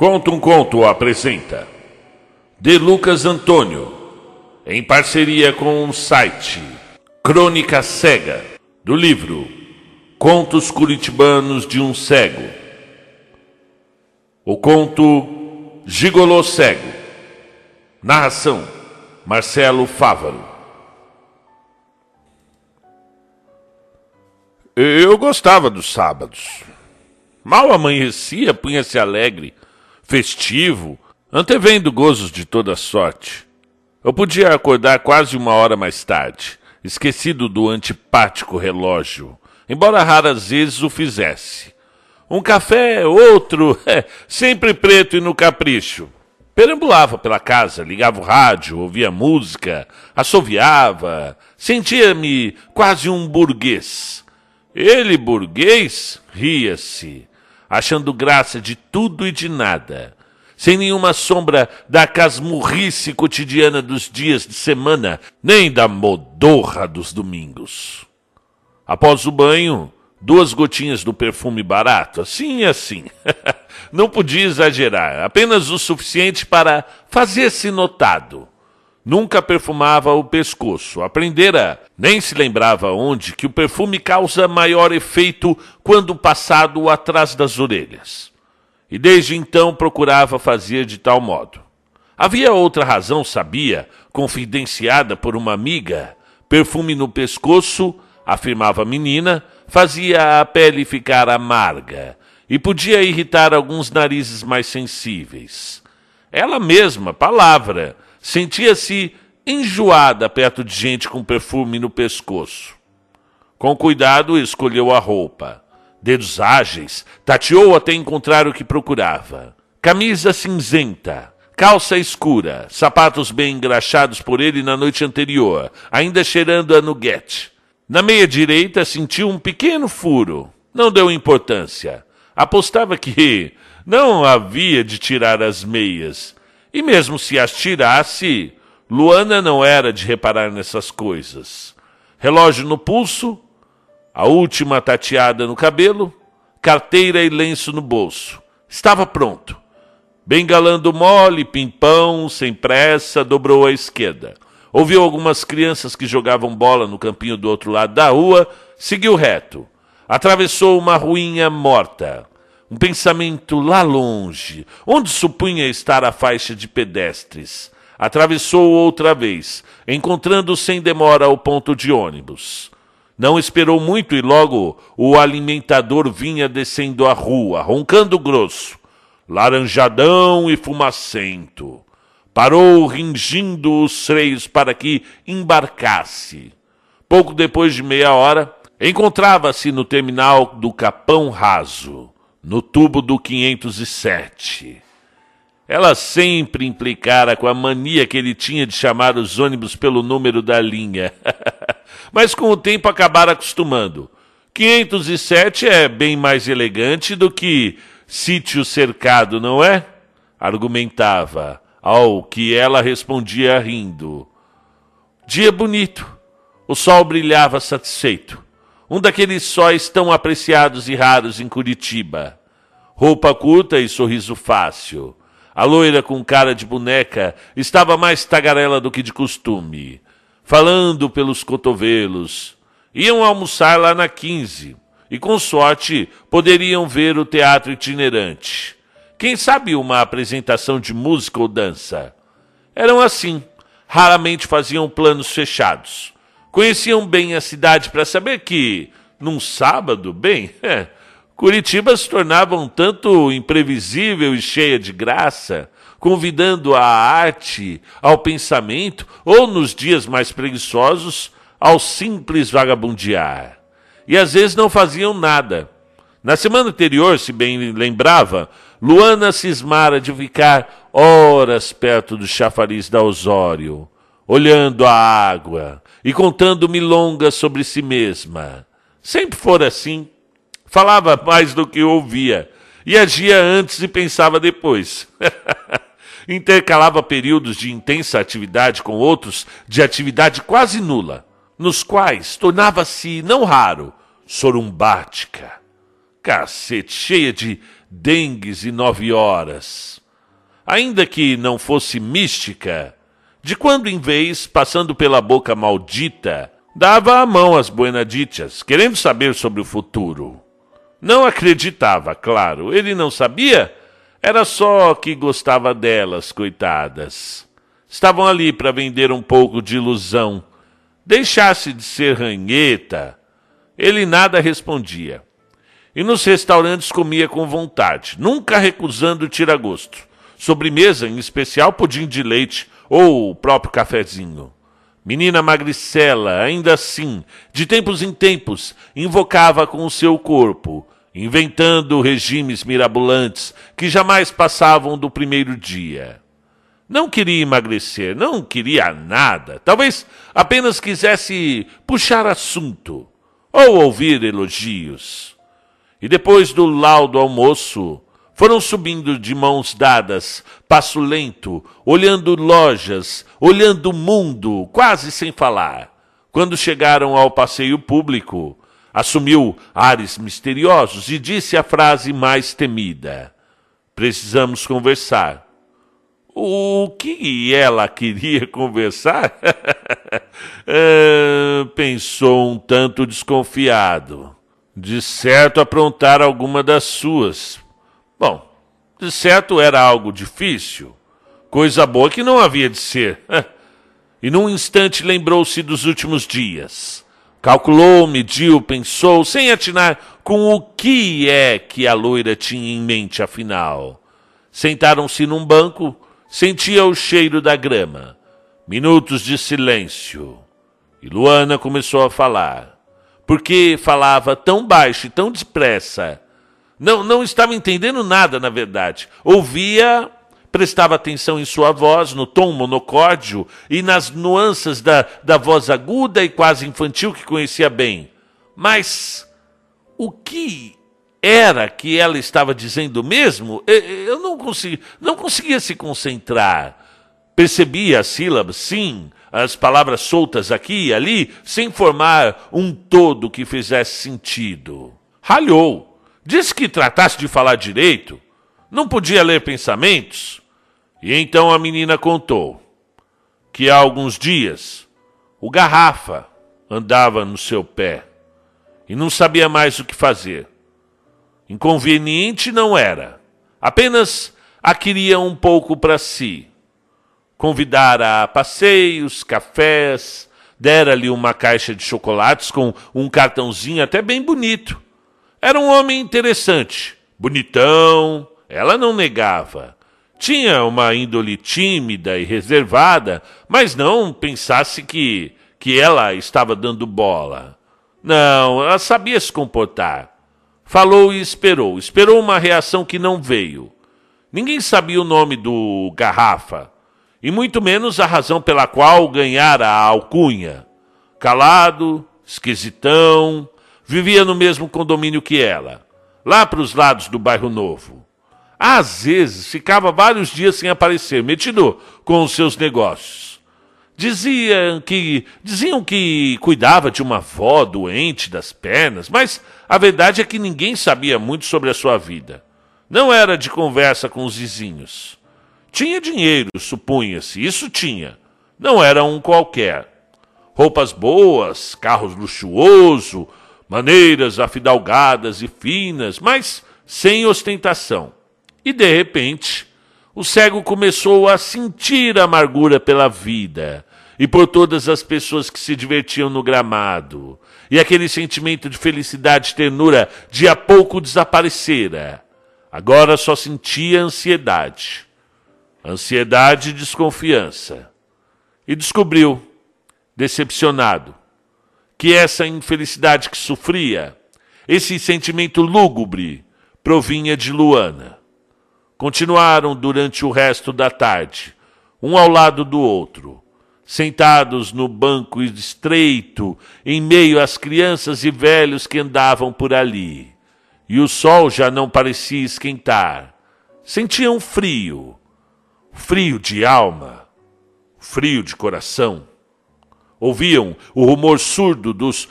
Conta um Conto apresenta De Lucas Antônio, em parceria com o site Crônica Cega, do livro Contos Curitibanos de um Cego. O conto Gigolô Cego. Narração Marcelo Fávaro. Eu gostava dos sábados. Mal amanhecia, punha-se alegre festivo, antevendo gozos de toda sorte. Eu podia acordar quase uma hora mais tarde, esquecido do antipático relógio, embora raras vezes o fizesse. Um café, outro, é, sempre preto e no capricho. Perambulava pela casa, ligava o rádio, ouvia música, assoviava, sentia-me quase um burguês. Ele, burguês, ria-se achando graça de tudo e de nada, sem nenhuma sombra da casmurrice cotidiana dos dias de semana, nem da modorra dos domingos. Após o banho, duas gotinhas do perfume barato, assim e assim. Não podia exagerar, apenas o suficiente para fazer-se notado. Nunca perfumava o pescoço. Aprendera, nem se lembrava onde, que o perfume causa maior efeito quando passado atrás das orelhas. E desde então procurava fazer de tal modo. Havia outra razão, sabia, confidenciada por uma amiga. Perfume no pescoço, afirmava a menina, fazia a pele ficar amarga e podia irritar alguns narizes mais sensíveis. Ela mesma, palavra, sentia-se enjoada perto de gente com perfume no pescoço. Com cuidado, escolheu a roupa. Dedos ágeis, tateou até encontrar o que procurava. Camisa cinzenta, calça escura, sapatos bem engraxados por ele na noite anterior, ainda cheirando a nuguete. Na meia direita sentiu um pequeno furo. Não deu importância. Apostava que não havia de tirar as meias. E mesmo se as tirasse, Luana não era de reparar nessas coisas. Relógio no pulso, a última tateada no cabelo, carteira e lenço no bolso. Estava pronto. Bengalando mole, pimpão, sem pressa, dobrou à esquerda. Ouviu algumas crianças que jogavam bola no campinho do outro lado da rua, seguiu reto. Atravessou uma ruinha morta um pensamento lá longe, onde supunha estar a faixa de pedestres. Atravessou outra vez, encontrando sem demora o ponto de ônibus. Não esperou muito e logo o alimentador vinha descendo a rua, roncando grosso, laranjadão e fumacento. Parou, ringindo os freios para que embarcasse. Pouco depois de meia hora, encontrava-se no terminal do Capão Raso no tubo do 507. Ela sempre implicara com a mania que ele tinha de chamar os ônibus pelo número da linha. Mas com o tempo acabara acostumando. 507 é bem mais elegante do que sítio cercado, não é? Argumentava, ao que ela respondia rindo. Dia bonito. O sol brilhava satisfeito um daqueles sóis tão apreciados e raros em Curitiba. Roupa curta e sorriso fácil. A loira com cara de boneca estava mais tagarela do que de costume, falando pelos cotovelos. Iam almoçar lá na 15 e, com sorte, poderiam ver o teatro itinerante. Quem sabe uma apresentação de música ou dança? Eram assim, raramente faziam planos fechados Conheciam bem a cidade para saber que, num sábado, bem, é, Curitiba se tornava um tanto imprevisível e cheia de graça, convidando à arte, ao pensamento, ou nos dias mais preguiçosos, ao simples vagabundear. E às vezes não faziam nada. Na semana anterior, se bem lembrava, Luana cismara de ficar horas perto do chafariz da Osório, olhando a água e contando milongas sobre si mesma. Sempre fora assim. Falava mais do que ouvia e agia antes e pensava depois. Intercalava períodos de intensa atividade com outros de atividade quase nula, nos quais tornava-se, não raro, sorumbática. Cacete, cheia de dengues e nove horas. Ainda que não fosse mística, de quando em vez, passando pela boca maldita, dava a mão às buenaditas, querendo saber sobre o futuro. Não acreditava, claro, ele não sabia, era só que gostava delas, coitadas. Estavam ali para vender um pouco de ilusão. Deixasse de ser ranheta. Ele nada respondia. E nos restaurantes comia com vontade, nunca recusando tira-gosto. Sobremesa, em especial pudim de leite ou o próprio cafezinho. Menina magricela, ainda assim, de tempos em tempos, invocava com o seu corpo, inventando regimes mirabolantes que jamais passavam do primeiro dia. Não queria emagrecer, não queria nada. Talvez apenas quisesse puxar assunto ou ouvir elogios. E depois do laudo almoço, foram subindo de mãos dadas, passo lento, olhando lojas, olhando o mundo, quase sem falar. Quando chegaram ao passeio público, assumiu ares misteriosos e disse a frase mais temida: Precisamos conversar. O que ela queria conversar? é, pensou um tanto desconfiado. De certo aprontar alguma das suas, Bom, de certo era algo difícil, coisa boa que não havia de ser. e num instante lembrou-se dos últimos dias. Calculou, mediu, pensou, sem atinar com o que é que a loira tinha em mente, afinal. Sentaram-se num banco, sentia o cheiro da grama. Minutos de silêncio. E Luana começou a falar. Porque falava tão baixo e tão depressa não, não estava entendendo nada, na verdade. Ouvia, prestava atenção em sua voz, no tom monocórdio e nas nuances da, da voz aguda e quase infantil que conhecia bem. Mas o que era que ela estava dizendo mesmo? Eu não, consegui, não conseguia se concentrar. Percebia as sílabas, sim, as palavras soltas aqui e ali, sem formar um todo que fizesse sentido. Ralhou. Disse que tratasse de falar direito, não podia ler pensamentos. E então a menina contou que há alguns dias o garrafa andava no seu pé e não sabia mais o que fazer. Inconveniente não era, apenas a queria um pouco para si. Convidara a passeios, cafés, dera-lhe uma caixa de chocolates com um cartãozinho até bem bonito era um homem interessante, bonitão, ela não negava. Tinha uma índole tímida e reservada, mas não pensasse que, que ela estava dando bola. Não, ela sabia se comportar. Falou e esperou. Esperou uma reação que não veio. Ninguém sabia o nome do Garrafa, e muito menos a razão pela qual ganhara a alcunha. Calado, esquisitão, Vivia no mesmo condomínio que ela, lá para os lados do bairro Novo. Às vezes ficava vários dias sem aparecer, metido com os seus negócios. Diziam que, diziam que cuidava de uma avó doente das pernas, mas a verdade é que ninguém sabia muito sobre a sua vida. Não era de conversa com os vizinhos. Tinha dinheiro, supunha-se, isso tinha. Não era um qualquer. Roupas boas, carros luxuoso, maneiras afidalgadas e finas, mas sem ostentação. E de repente, o cego começou a sentir amargura pela vida e por todas as pessoas que se divertiam no gramado. E aquele sentimento de felicidade e ternura de a pouco desaparecera. Agora só sentia ansiedade. Ansiedade e desconfiança. E descobriu, decepcionado, que essa infelicidade que sofria, esse sentimento lúgubre, provinha de Luana. Continuaram durante o resto da tarde, um ao lado do outro, sentados no banco estreito, em meio às crianças e velhos que andavam por ali. E o sol já não parecia esquentar. Sentiam frio, frio de alma, frio de coração. Ouviam o rumor surdo dos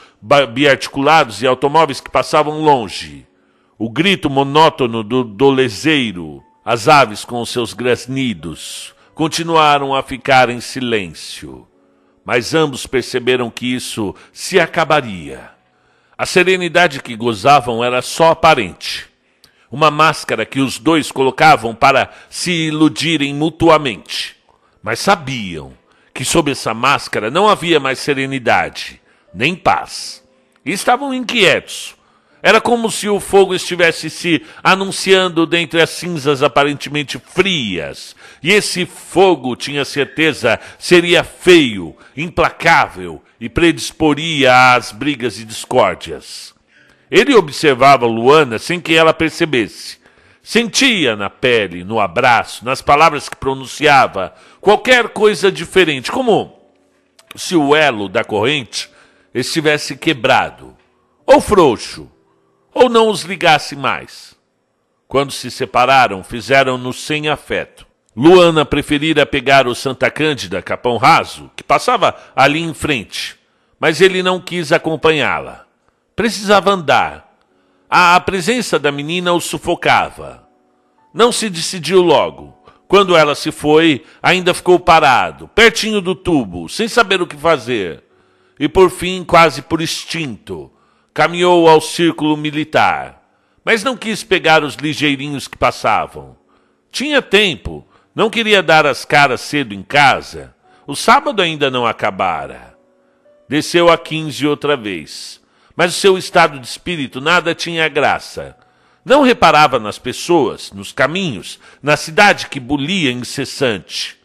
biarticulados e automóveis que passavam longe. o grito monótono do dolezeiro, as aves com seus grasnidos, continuaram a ficar em silêncio. Mas ambos perceberam que isso se acabaria. A serenidade que gozavam era só aparente. Uma máscara que os dois colocavam para se iludirem mutuamente. Mas sabiam que sob essa máscara não havia mais serenidade, nem paz. E estavam inquietos, era como se o fogo estivesse se anunciando dentre as cinzas aparentemente frias. E esse fogo, tinha certeza, seria feio, implacável e predisporia às brigas e discórdias. Ele observava Luana sem que ela percebesse. Sentia na pele, no abraço, nas palavras que pronunciava, qualquer coisa diferente, como se o elo da corrente estivesse quebrado ou frouxo ou não os ligasse mais. Quando se separaram, fizeram-no sem afeto. Luana preferira pegar o Santa Cândida Capão Raso, que passava ali em frente, mas ele não quis acompanhá-la. Precisava andar. A presença da menina o sufocava. Não se decidiu logo. Quando ela se foi, ainda ficou parado, pertinho do tubo, sem saber o que fazer. E por fim, quase por instinto, Caminhou ao círculo militar, mas não quis pegar os ligeirinhos que passavam. Tinha tempo, não queria dar as caras cedo em casa. O sábado ainda não acabara. Desceu a quinze outra vez, mas o seu estado de espírito nada tinha graça. Não reparava nas pessoas, nos caminhos, na cidade que bulia incessante.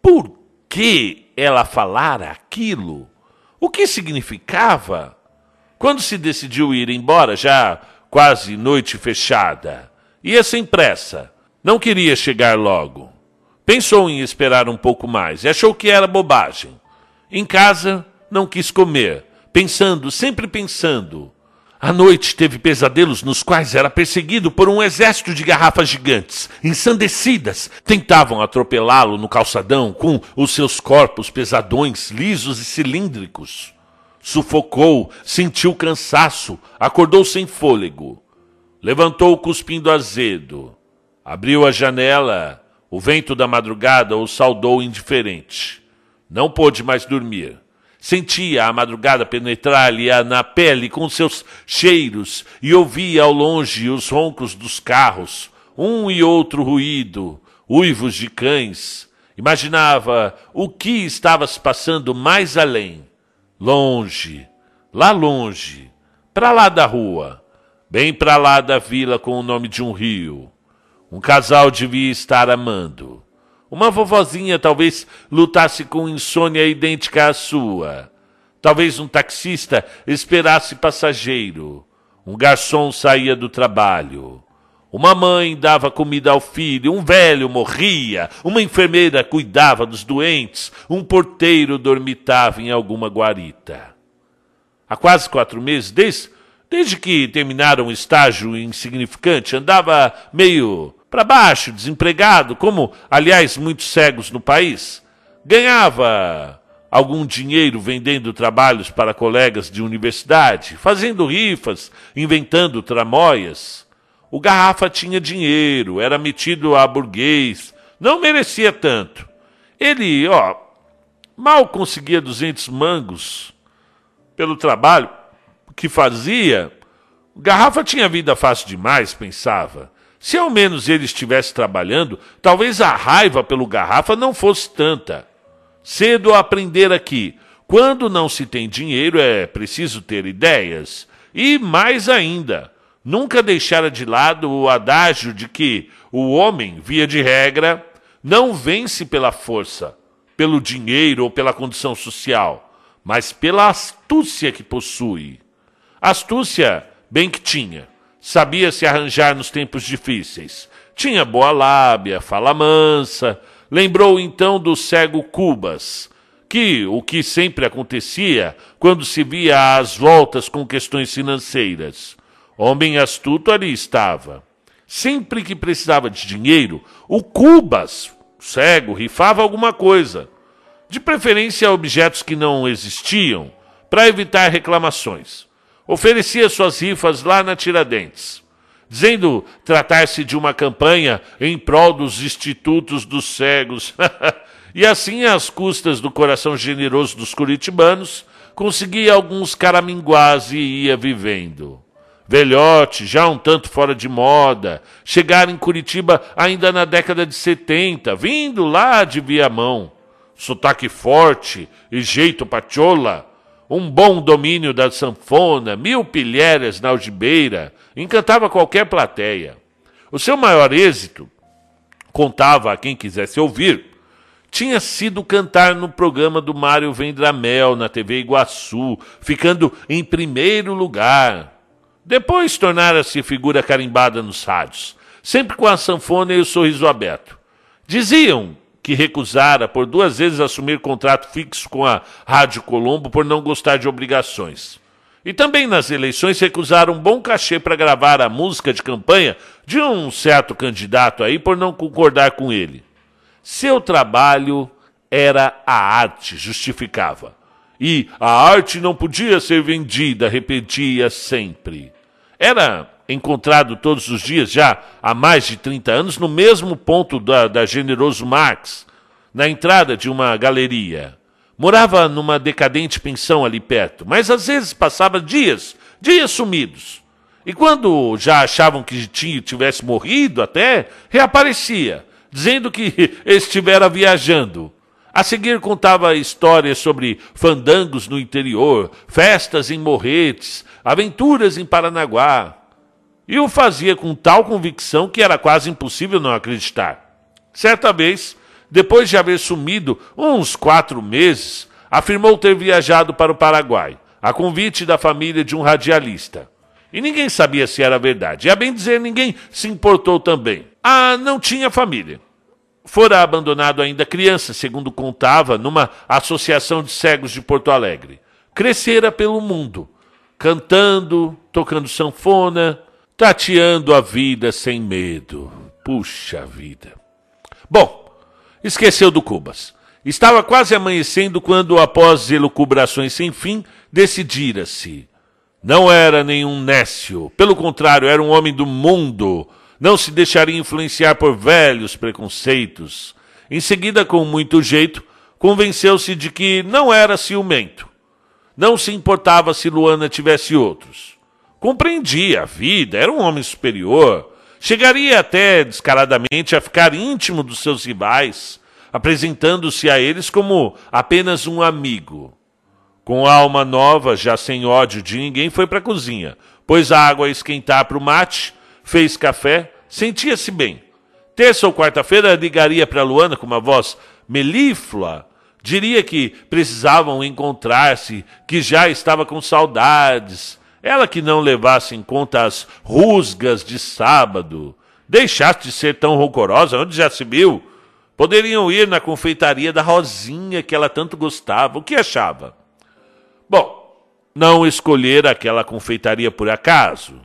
Por que ela falara aquilo? O que significava? Quando se decidiu ir embora, já quase noite fechada, ia sem pressa. Não queria chegar logo. Pensou em esperar um pouco mais e achou que era bobagem. Em casa, não quis comer, pensando, sempre pensando. À noite teve pesadelos nos quais era perseguido por um exército de garrafas gigantes, ensandecidas. Tentavam atropelá-lo no calçadão com os seus corpos pesadões, lisos e cilíndricos. Sufocou, sentiu cansaço, acordou sem fôlego. Levantou cuspindo azedo. Abriu a janela. O vento da madrugada o saudou indiferente. Não pôde mais dormir. Sentia a madrugada penetrar-lhe na pele com seus cheiros e ouvia ao longe os roncos dos carros, um e outro ruído, uivos de cães. Imaginava o que estava se passando mais além Longe, lá longe, para lá da rua, bem para lá da vila com o nome de um rio. Um casal devia estar amando. Uma vovozinha talvez lutasse com insônia idêntica à sua. Talvez um taxista esperasse passageiro. Um garçom saía do trabalho. Uma mãe dava comida ao filho, um velho morria, uma enfermeira cuidava dos doentes, um porteiro dormitava em alguma guarita. Há quase quatro meses, desde, desde que terminaram o estágio insignificante, andava meio para baixo, desempregado, como, aliás, muitos cegos no país. Ganhava algum dinheiro vendendo trabalhos para colegas de universidade, fazendo rifas, inventando tramóias. O Garrafa tinha dinheiro, era metido a burguês, não merecia tanto. Ele, ó, mal conseguia 200 mangos pelo trabalho que fazia. O Garrafa tinha vida fácil demais, pensava. Se ao menos ele estivesse trabalhando, talvez a raiva pelo Garrafa não fosse tanta. Cedo a aprender aqui. Quando não se tem dinheiro, é preciso ter ideias. E mais ainda, nunca deixara de lado o adágio de que o homem, via de regra, não vence pela força, pelo dinheiro ou pela condição social, mas pela astúcia que possui. Astúcia, bem que tinha, sabia se arranjar nos tempos difíceis. Tinha boa lábia, fala mansa. Lembrou então do cego Cubas, que o que sempre acontecia quando se via às voltas com questões financeiras Homem astuto ali estava. Sempre que precisava de dinheiro, o Cubas, cego, rifava alguma coisa. De preferência objetos que não existiam, para evitar reclamações. Oferecia suas rifas lá na Tiradentes. dizendo tratar-se de uma campanha em prol dos institutos dos cegos. e assim, às custas do coração generoso dos curitibanos, conseguia alguns caraminguás e ia vivendo. Velhote, já um tanto fora de moda, chegar em Curitiba ainda na década de 70, vindo lá de Viamão. Sotaque forte e jeito patiola, um bom domínio da sanfona, mil pilhérias na algibeira, encantava qualquer plateia. O seu maior êxito, contava a quem quisesse ouvir, tinha sido cantar no programa do Mário Vendramel na TV Iguaçu, ficando em primeiro lugar. Depois tornara-se figura carimbada nos rádios, sempre com a sanfona e o sorriso aberto. Diziam que recusara por duas vezes assumir contrato fixo com a Rádio Colombo por não gostar de obrigações. E também nas eleições recusaram um bom cachê para gravar a música de campanha de um certo candidato aí por não concordar com ele. Seu trabalho era a arte, justificava. E a arte não podia ser vendida, repetia sempre. Era encontrado todos os dias, já há mais de 30 anos, no mesmo ponto da, da Generoso Marx, na entrada de uma galeria. Morava numa decadente pensão ali perto, mas às vezes passava dias, dias sumidos. E quando já achavam que tivesse morrido até, reaparecia, dizendo que estivera viajando. A seguir contava histórias sobre fandangos no interior, festas em Morretes, aventuras em Paranaguá. E o fazia com tal convicção que era quase impossível não acreditar. Certa vez, depois de haver sumido uns quatro meses, afirmou ter viajado para o Paraguai, a convite da família de um radialista. E ninguém sabia se era verdade. E a bem dizer, ninguém se importou também. Ah, não tinha família. Fora abandonado ainda criança, segundo contava, numa associação de cegos de Porto Alegre. Crescera pelo mundo, cantando, tocando sanfona, tateando a vida sem medo. Puxa vida. Bom, Esqueceu do Cubas. Estava quase amanhecendo quando, após elucubrações sem fim, decidira-se. Não era nenhum nécio, pelo contrário, era um homem do mundo. Não se deixaria influenciar por velhos preconceitos. Em seguida, com muito jeito, convenceu-se de que não era ciumento. Não se importava se Luana tivesse outros. Compreendia a vida, era um homem superior, Chegaria até descaradamente a ficar íntimo dos seus rivais, apresentando-se a eles como apenas um amigo. Com alma nova, já sem ódio de ninguém, foi para a cozinha, pôs a água a esquentar para o mate, fez café, sentia-se bem. Terça ou quarta-feira ligaria para Luana com uma voz melíflua, diria que precisavam encontrar-se, que já estava com saudades, ela que não levasse em conta as rusgas de sábado, deixasse de ser tão rancorosa, onde já se viu? Poderiam ir na confeitaria da Rosinha que ela tanto gostava. O que achava? Bom, não escolher aquela confeitaria por acaso.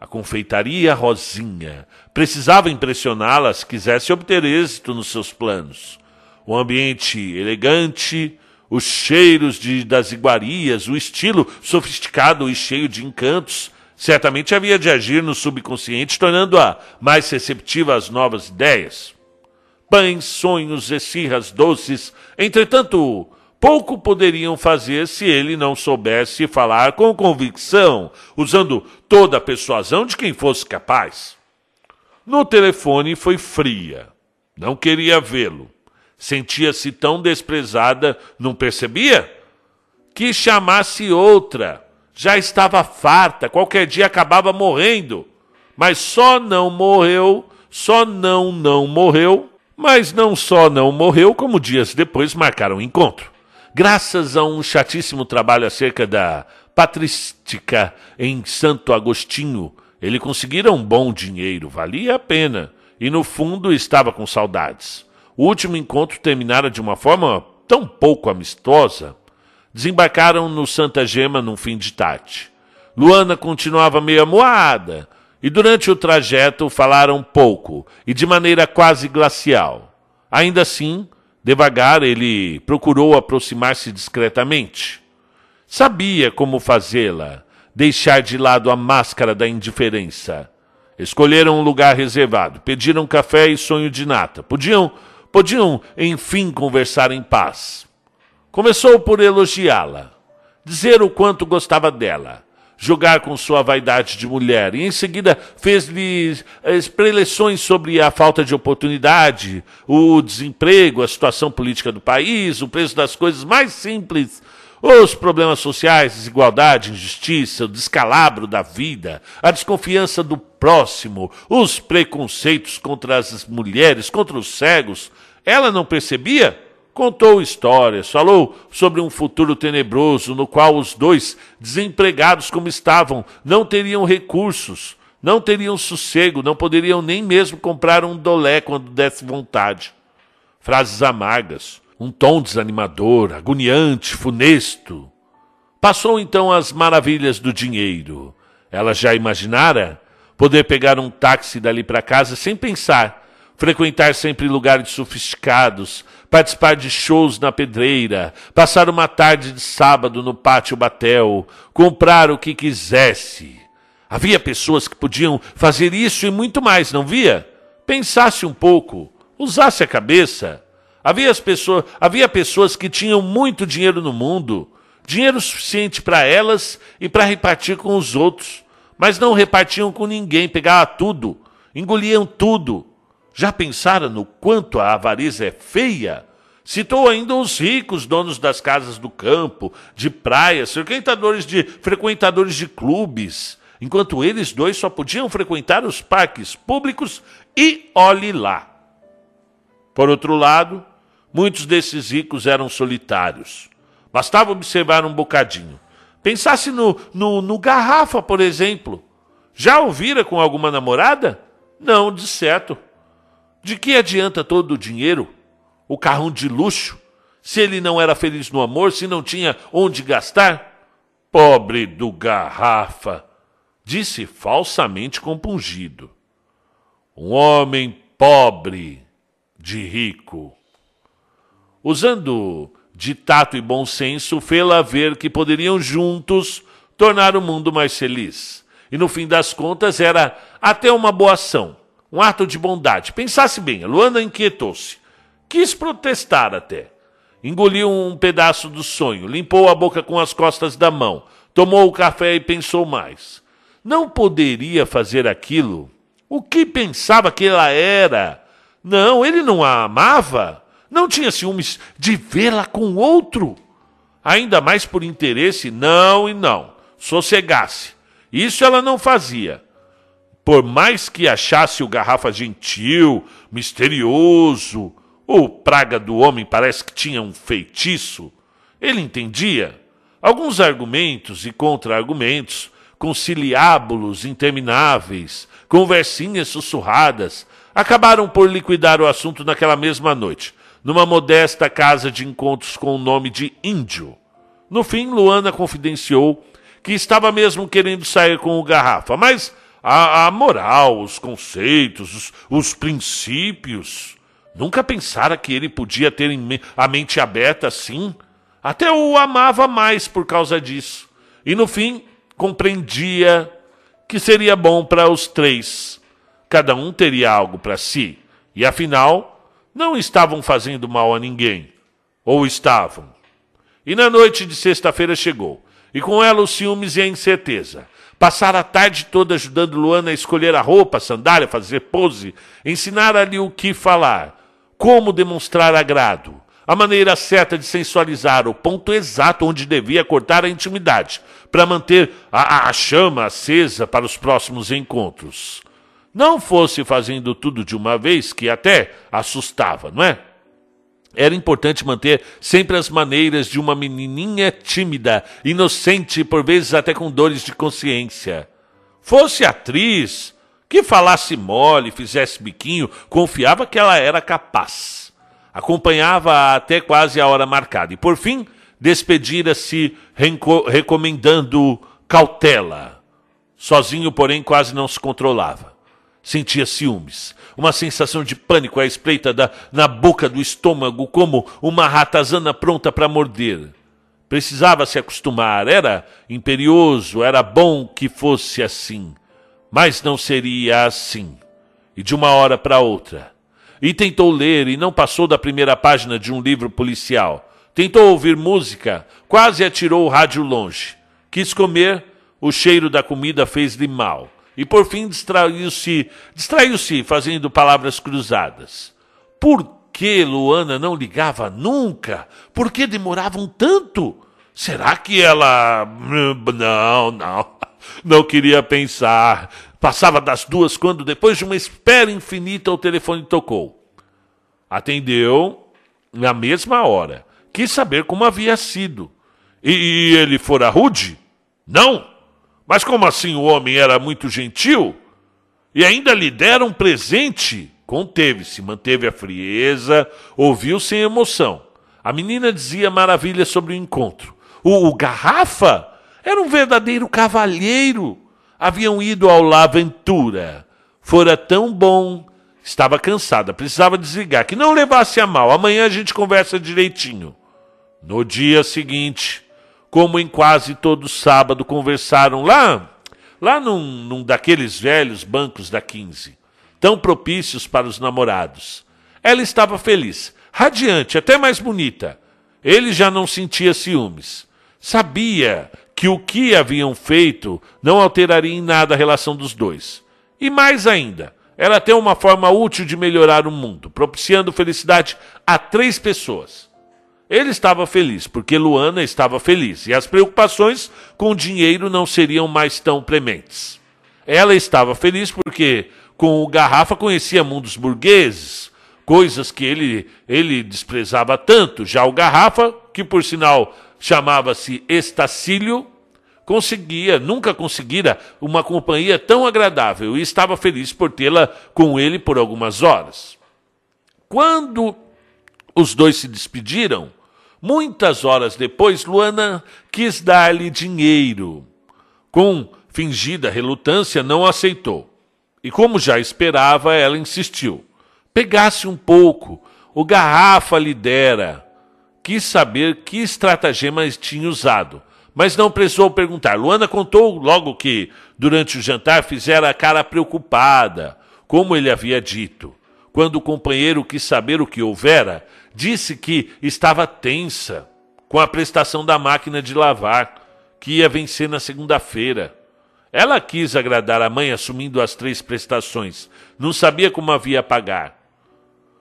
A confeitaria Rosinha precisava impressioná-la se quisesse obter êxito nos seus planos. Um ambiente elegante, os cheiros de, das iguarias, o estilo sofisticado e cheio de encantos, certamente havia de agir no subconsciente, tornando-a mais receptiva às novas ideias. Pães, sonhos, esfirras doces, entretanto, pouco poderiam fazer se ele não soubesse falar com convicção, usando toda a persuasão de quem fosse capaz. No telefone foi fria. Não queria vê-lo. Sentia-se tão desprezada, não percebia? Que chamasse outra. Já estava farta, qualquer dia acabava morrendo. Mas só não morreu, só não não morreu, mas não só não morreu, como dias depois marcaram o encontro. Graças a um chatíssimo trabalho acerca da patrística em Santo Agostinho, ele conseguira um bom dinheiro, valia a pena, e no fundo estava com saudades. O último encontro terminara de uma forma tão pouco amistosa. Desembarcaram no Santa Gema num fim de tarde. Luana continuava meio amuada, e durante o trajeto falaram pouco e de maneira quase glacial. Ainda assim, devagar ele procurou aproximar-se discretamente. Sabia como fazê-la, deixar de lado a máscara da indiferença. Escolheram um lugar reservado, pediram café e sonho de nata. Podiam, podiam, enfim, conversar em paz. Começou por elogiá-la, dizer o quanto gostava dela, jogar com sua vaidade de mulher, e em seguida fez-lhe preleções sobre a falta de oportunidade, o desemprego, a situação política do país, o preço das coisas mais simples os problemas sociais, desigualdade, injustiça, o descalabro da vida, a desconfiança do próximo, os preconceitos contra as mulheres, contra os cegos, ela não percebia? Contou histórias, falou sobre um futuro tenebroso no qual os dois, desempregados como estavam, não teriam recursos, não teriam sossego, não poderiam nem mesmo comprar um dolé quando desse vontade. Frases amargas, um tom desanimador, agoniante, funesto. Passou então as maravilhas do dinheiro. Ela já imaginara poder pegar um táxi dali para casa sem pensar, frequentar sempre lugares sofisticados, participar de shows na pedreira, passar uma tarde de sábado no pátio Batel, comprar o que quisesse. Havia pessoas que podiam fazer isso e muito mais, não via? Pensasse um pouco, usasse a cabeça. Havia, as pessoas, havia pessoas que tinham muito dinheiro no mundo, dinheiro suficiente para elas e para repartir com os outros, mas não repartiam com ninguém, pegavam tudo, engoliam tudo. Já pensaram no quanto a avareza é feia? Citou ainda os ricos donos das casas do campo, de praias, frequentadores de frequentadores de clubes, enquanto eles dois só podiam frequentar os parques públicos e olhe lá. Por outro lado, Muitos desses ricos eram solitários. Bastava observar um bocadinho. Pensasse no, no, no Garrafa, por exemplo. Já ouvira com alguma namorada? Não, de certo. De que adianta todo o dinheiro? O carrão de luxo? Se ele não era feliz no amor, se não tinha onde gastar? Pobre do Garrafa! Disse falsamente compungido. Um homem pobre de rico usando de tato e bom senso, fê-la ver que poderiam juntos tornar o mundo mais feliz. E no fim das contas era até uma boa ação, um ato de bondade. Pensasse bem, a Luana inquietou-se. Quis protestar até. Engoliu um pedaço do sonho, limpou a boca com as costas da mão, tomou o café e pensou mais. Não poderia fazer aquilo? O que pensava que ela era? Não, ele não a amava. Não tinha ciúmes de vê-la com outro. Ainda mais por interesse, não e não. Sossegasse. Isso ela não fazia. Por mais que achasse o garrafa gentil, misterioso, ou praga do homem parece que tinha um feitiço, ele entendia. Alguns argumentos e contra-argumentos, conciliábulos intermináveis, conversinhas sussurradas, acabaram por liquidar o assunto naquela mesma noite, numa modesta casa de encontros com o nome de Índio. No fim, Luana confidenciou que estava mesmo querendo sair com o Garrafa, mas a, a moral, os conceitos, os, os, princípios. Nunca pensara que ele podia ter a mente aberta assim. Até o amava mais por causa disso. E no fim, compreendia que seria bom para os três. Cada um teria algo para si. E afinal, não estavam fazendo mal a ninguém. Ou estavam? E na noite de sexta-feira chegou, e com ela os ciúmes e a incerteza. Passar a tarde toda ajudando Luana a escolher a roupa, a sandália, fazer pose, ensinar-lhe o que falar, como demonstrar agrado, a maneira certa de sensualizar, o ponto exato onde devia cortar a intimidade, para manter a, a chama acesa para os próximos encontros não fosse fazendo tudo de uma vez, que até assustava, não é? Era importante manter sempre as maneiras de uma menininha tímida, inocente por vezes até com dores de consciência. Fosse atriz, que falasse mole, fizesse biquinho, confiava que ela era capaz. Acompanhava até quase a hora marcada e, por fim, despedira-se recomendando cautela. Sozinho, porém, quase não se controlava. Sentia ciúmes, uma sensação de pânico à espreita da, na boca do estômago, como uma ratazana pronta para morder. Precisava se acostumar, era imperioso, era bom que fosse assim. Mas não seria assim. E de uma hora para outra. E tentou ler e não passou da primeira página de um livro policial. Tentou ouvir música, quase atirou o rádio longe. Quis comer, o cheiro da comida fez-lhe mal. E por fim distraiu-se, distraiu-se fazendo palavras cruzadas. Por que Luana não ligava nunca? Por que demoravam tanto? Será que ela. Não, não. Não queria pensar. Passava das duas quando, depois de uma espera infinita, o telefone tocou. Atendeu na mesma hora. Quis saber como havia sido. E, e ele fora rude? Não. Mas como assim o homem era muito gentil? E ainda lhe deram um presente? Conteve-se, manteve a frieza, ouviu sem emoção. A menina dizia maravilhas sobre o encontro. O, o Garrafa era um verdadeiro cavalheiro. Haviam ido ao Laventura. Fora tão bom. Estava cansada, precisava desligar. Que não levasse a mal. Amanhã a gente conversa direitinho. No dia seguinte, como em quase todo sábado, conversaram lá, lá num, num daqueles velhos bancos da 15, tão propícios para os namorados. Ela estava feliz, radiante, até mais bonita. Ele já não sentia ciúmes. Sabia que o que haviam feito não alteraria em nada a relação dos dois. E mais ainda, ela tem uma forma útil de melhorar o mundo, propiciando felicidade a três pessoas. Ele estava feliz, porque Luana estava feliz, e as preocupações com o dinheiro não seriam mais tão prementes. Ela estava feliz porque, com o Garrafa, conhecia mundos burgueses, coisas que ele, ele desprezava tanto. Já o Garrafa, que por sinal chamava-se Estacílio, conseguia, nunca conseguira uma companhia tão agradável e estava feliz por tê-la com ele por algumas horas. Quando os dois se despediram. Muitas horas depois, Luana quis dar-lhe dinheiro. Com fingida relutância, não aceitou. E como já esperava, ela insistiu. Pegasse um pouco, o garrafa lhe dera. Quis saber que estratagemas tinha usado, mas não precisou perguntar. Luana contou logo que, durante o jantar, fizera a cara preocupada, como ele havia dito. Quando o companheiro quis saber o que houvera, disse que estava tensa com a prestação da máquina de lavar, que ia vencer na segunda-feira. Ela quis agradar a mãe assumindo as três prestações. Não sabia como havia pagar.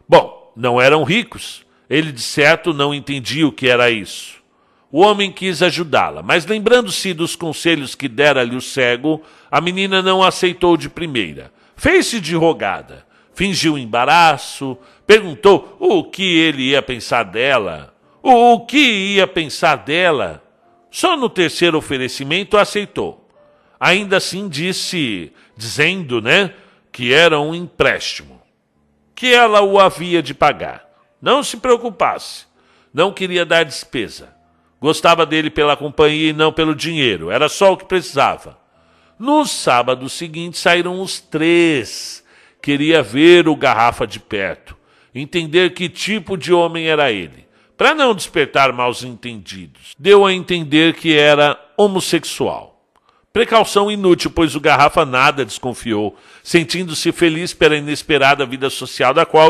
Bom, não eram ricos. Ele de certo não entendia o que era isso. O homem quis ajudá-la, mas lembrando-se dos conselhos que dera-lhe o cego, a menina não aceitou de primeira. Fez-se de rogada fingiu embaraço, perguntou o que ele ia pensar dela, o que ia pensar dela. Só no terceiro oferecimento aceitou. Ainda assim disse, dizendo, né, que era um empréstimo, que ela o havia de pagar. Não se preocupasse, não queria dar despesa. Gostava dele pela companhia e não pelo dinheiro, era só o que precisava. No sábado seguinte saíram os três queria ver o Garrafa de perto, entender que tipo de homem era ele, para não despertar maus entendidos. Deu a entender que era homossexual. Precaução inútil, pois o Garrafa nada desconfiou, sentindo-se feliz pela inesperada vida social da qual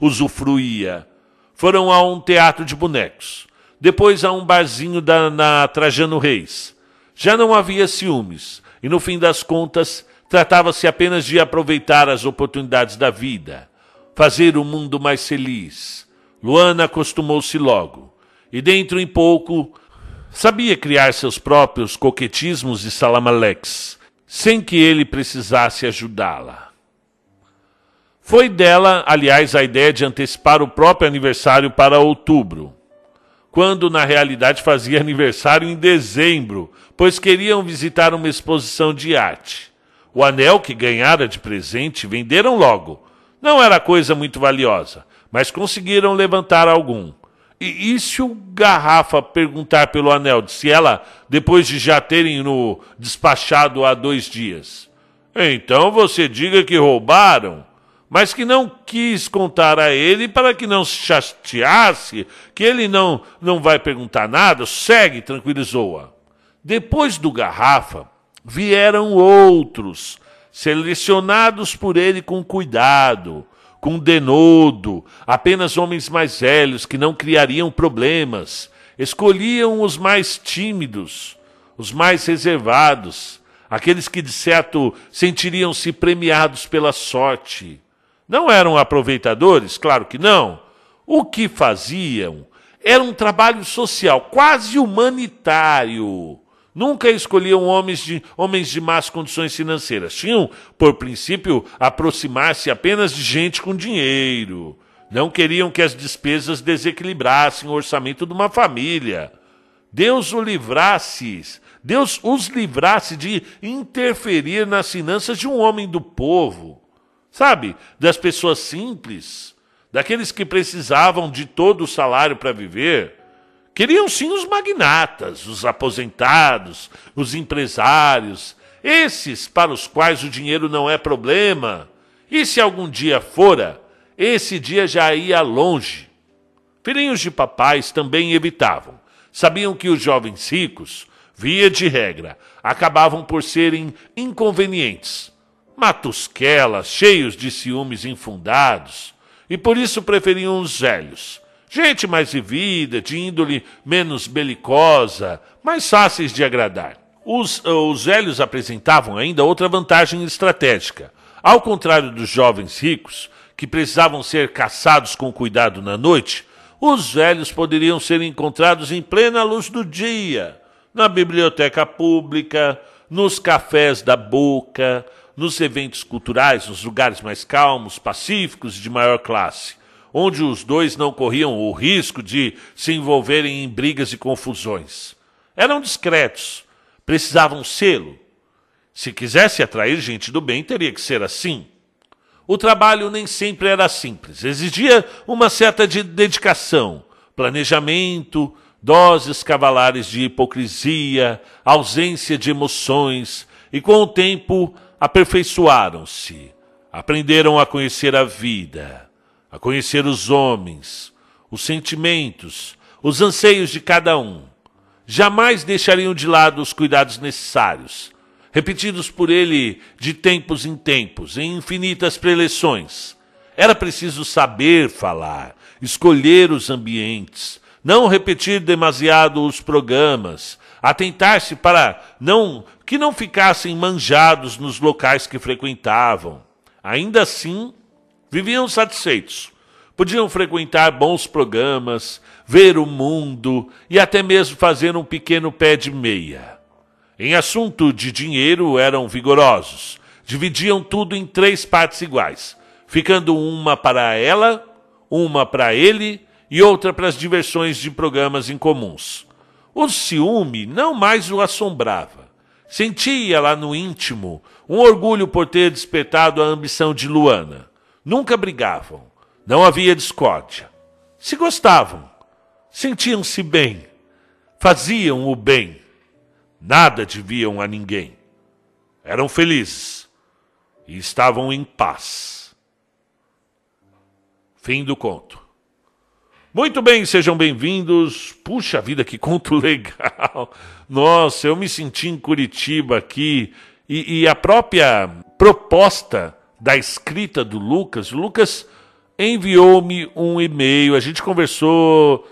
usufruía. Foram a um teatro de bonecos, depois a um barzinho da, na Trajano Reis. Já não havia ciúmes, e no fim das contas Tratava-se apenas de aproveitar as oportunidades da vida, fazer o mundo mais feliz. Luana acostumou-se logo, e dentro em pouco sabia criar seus próprios coquetismos e salamaleques, sem que ele precisasse ajudá-la. Foi dela, aliás, a ideia de antecipar o próprio aniversário para outubro, quando na realidade fazia aniversário em dezembro, pois queriam visitar uma exposição de arte. O anel que ganhara de presente venderam logo. Não era coisa muito valiosa, mas conseguiram levantar algum. E, e se o Garrafa perguntar pelo anel, disse ela, depois de já terem no despachado há dois dias? Então você diga que roubaram, mas que não quis contar a ele para que não se chateasse, que ele não, não vai perguntar nada, segue, tranquilizou-a. Depois do Garrafa, vieram outros, selecionados por ele com cuidado, com denodo, apenas homens mais velhos que não criariam problemas. Escolhiam os mais tímidos, os mais reservados, aqueles que de certo sentiriam-se premiados pela sorte. Não eram aproveitadores? Claro que não. O que faziam era um trabalho social, quase humanitário. Nunca escolhiam homens de, homens de más condições financeiras. Tinham, por princípio, aproximar-se apenas de gente com dinheiro. Não queriam que as despesas desequilibrassem o orçamento de uma família. Deus o livrasse, Deus os livrasse de interferir nas finanças de um homem do povo. Sabe? Das pessoas simples, daqueles que precisavam de todo o salário para viver. Queriam sim os magnatas, os aposentados, os empresários, esses para os quais o dinheiro não é problema. E se algum dia fora, esse dia já ia longe. Filhinhos de papais também evitavam. Sabiam que os jovens ricos, via de regra, acabavam por serem inconvenientes, matusquelas, cheios de ciúmes infundados, e por isso preferiam os velhos, Gente mais vivida, de índole menos belicosa, mais fáceis de agradar. Os, os velhos apresentavam ainda outra vantagem estratégica. Ao contrário dos jovens ricos, que precisavam ser caçados com cuidado na noite, os velhos poderiam ser encontrados em plena luz do dia, na biblioteca pública, nos cafés da boca, nos eventos culturais, nos lugares mais calmos, pacíficos e de maior classe onde os dois não corriam o risco de se envolverem em brigas e confusões. Eram discretos, precisavam sê-lo. Se quisesse atrair gente do bem, teria que ser assim. O trabalho nem sempre era simples, exigia uma certa de dedicação, planejamento, doses cavalares de hipocrisia, ausência de emoções, e com o tempo aperfeiçoaram-se, aprenderam a conhecer a vida a conhecer os homens, os sentimentos, os anseios de cada um. Jamais deixariam de lado os cuidados necessários, repetidos por ele de tempos em tempos, em infinitas preleções. Era preciso saber falar, escolher os ambientes, não repetir demasiado os programas, atentar-se para não que não ficassem manjados nos locais que frequentavam. Ainda assim, Viviam satisfeitos. Podiam frequentar bons programas, ver o mundo e até mesmo fazer um pequeno pé de meia. Em assunto de dinheiro eram vigorosos. Dividiam tudo em três partes iguais, ficando uma para ela, uma para ele e outra para as diversões de programas incomuns. O ciúme não mais o assombrava. Sentia lá no íntimo um orgulho por ter despertado a ambição de Luana. Nunca brigavam, não havia discórdia. Se gostavam, sentiam-se bem, faziam o bem, nada deviam a ninguém. Eram felizes e estavam em paz. Fim do conto. Muito bem, sejam bem-vindos. Puxa vida, que conto legal! Nossa, eu me senti em Curitiba aqui e, e a própria proposta da escrita do Lucas, o Lucas enviou-me um e-mail, a gente conversou,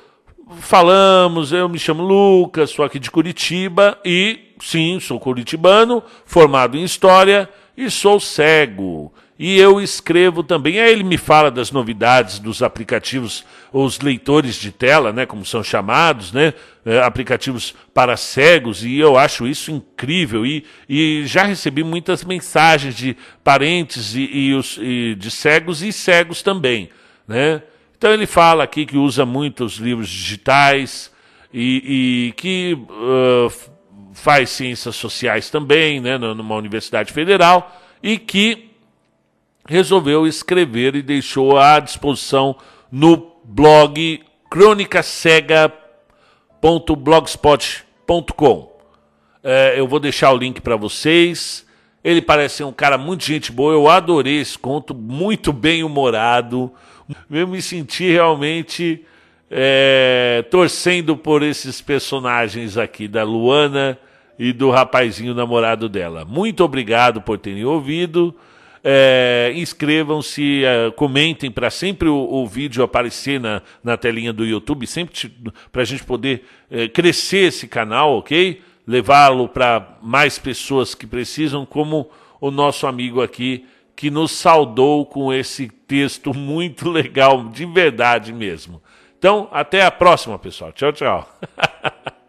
falamos, eu me chamo Lucas, sou aqui de Curitiba e, sim, sou curitibano, formado em História e sou cego e eu escrevo também. Aí ele me fala das novidades dos aplicativos, os leitores de tela, né, como são chamados, né, é, aplicativos para cegos, e eu acho isso incrível. E, e já recebi muitas mensagens de parentes e, e, os, e de cegos e cegos também. Né? Então ele fala aqui que usa muito os livros digitais e, e que uh, faz ciências sociais também, né, numa universidade federal, e que resolveu escrever e deixou à disposição no blog cronicacega.blogspot.com. É, eu vou deixar o link para vocês. Ele parece um cara muito gente boa. Eu adorei esse conto, muito bem humorado. Eu me senti realmente é, torcendo por esses personagens aqui da Luana e do rapazinho namorado dela. Muito obrigado por terem ouvido. É, Inscrevam-se, é, comentem para sempre o, o, vídeo aparecer na, na telinha do YouTube, sempre para a gente poder é, crescer esse canal, ok? Levá-lo para mais pessoas que precisam, como o nosso amigo aqui que nos saudou com esse texto muito legal, de verdade mesmo. Então, até a próxima, pessoal. Tchau, tchau.